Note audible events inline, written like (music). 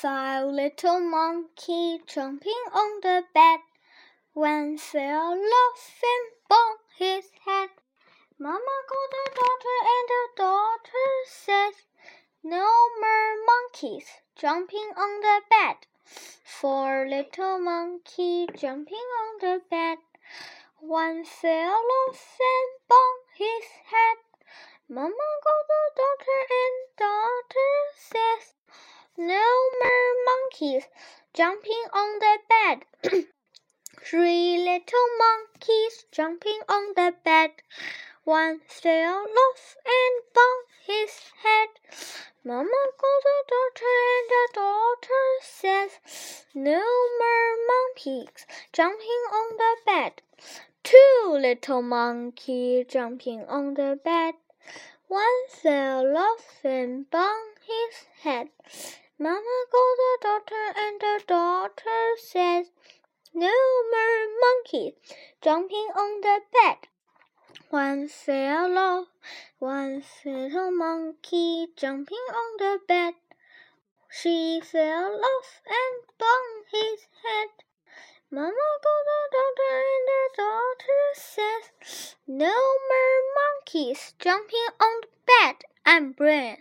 Five little monkeys jumping on the bed. One fell off and bumped his head. Mama called the doctor and the doctor says, No more monkeys jumping on the bed. Four little monkeys jumping on the bed. One fell off and bumped his head. Mama called the doctor and doctor says, No more monkeys jumping on the bed. (clears throat) Three little monkeys jumping on the bed. One fell off and bumped his head. Mama called the doctor and the doctor says, No more monkeys jumping on the bed. Two little monkeys jumping on the bed. One fell off and bumped his head. Mama called the doctor and the doctor says, No more monkeys jumping on the bed. One fell off, one little monkey jumping on the bed. She fell off and bumped his head. Mama called the doctor and the doctor says, No more monkeys jumping on the bed I'm brain.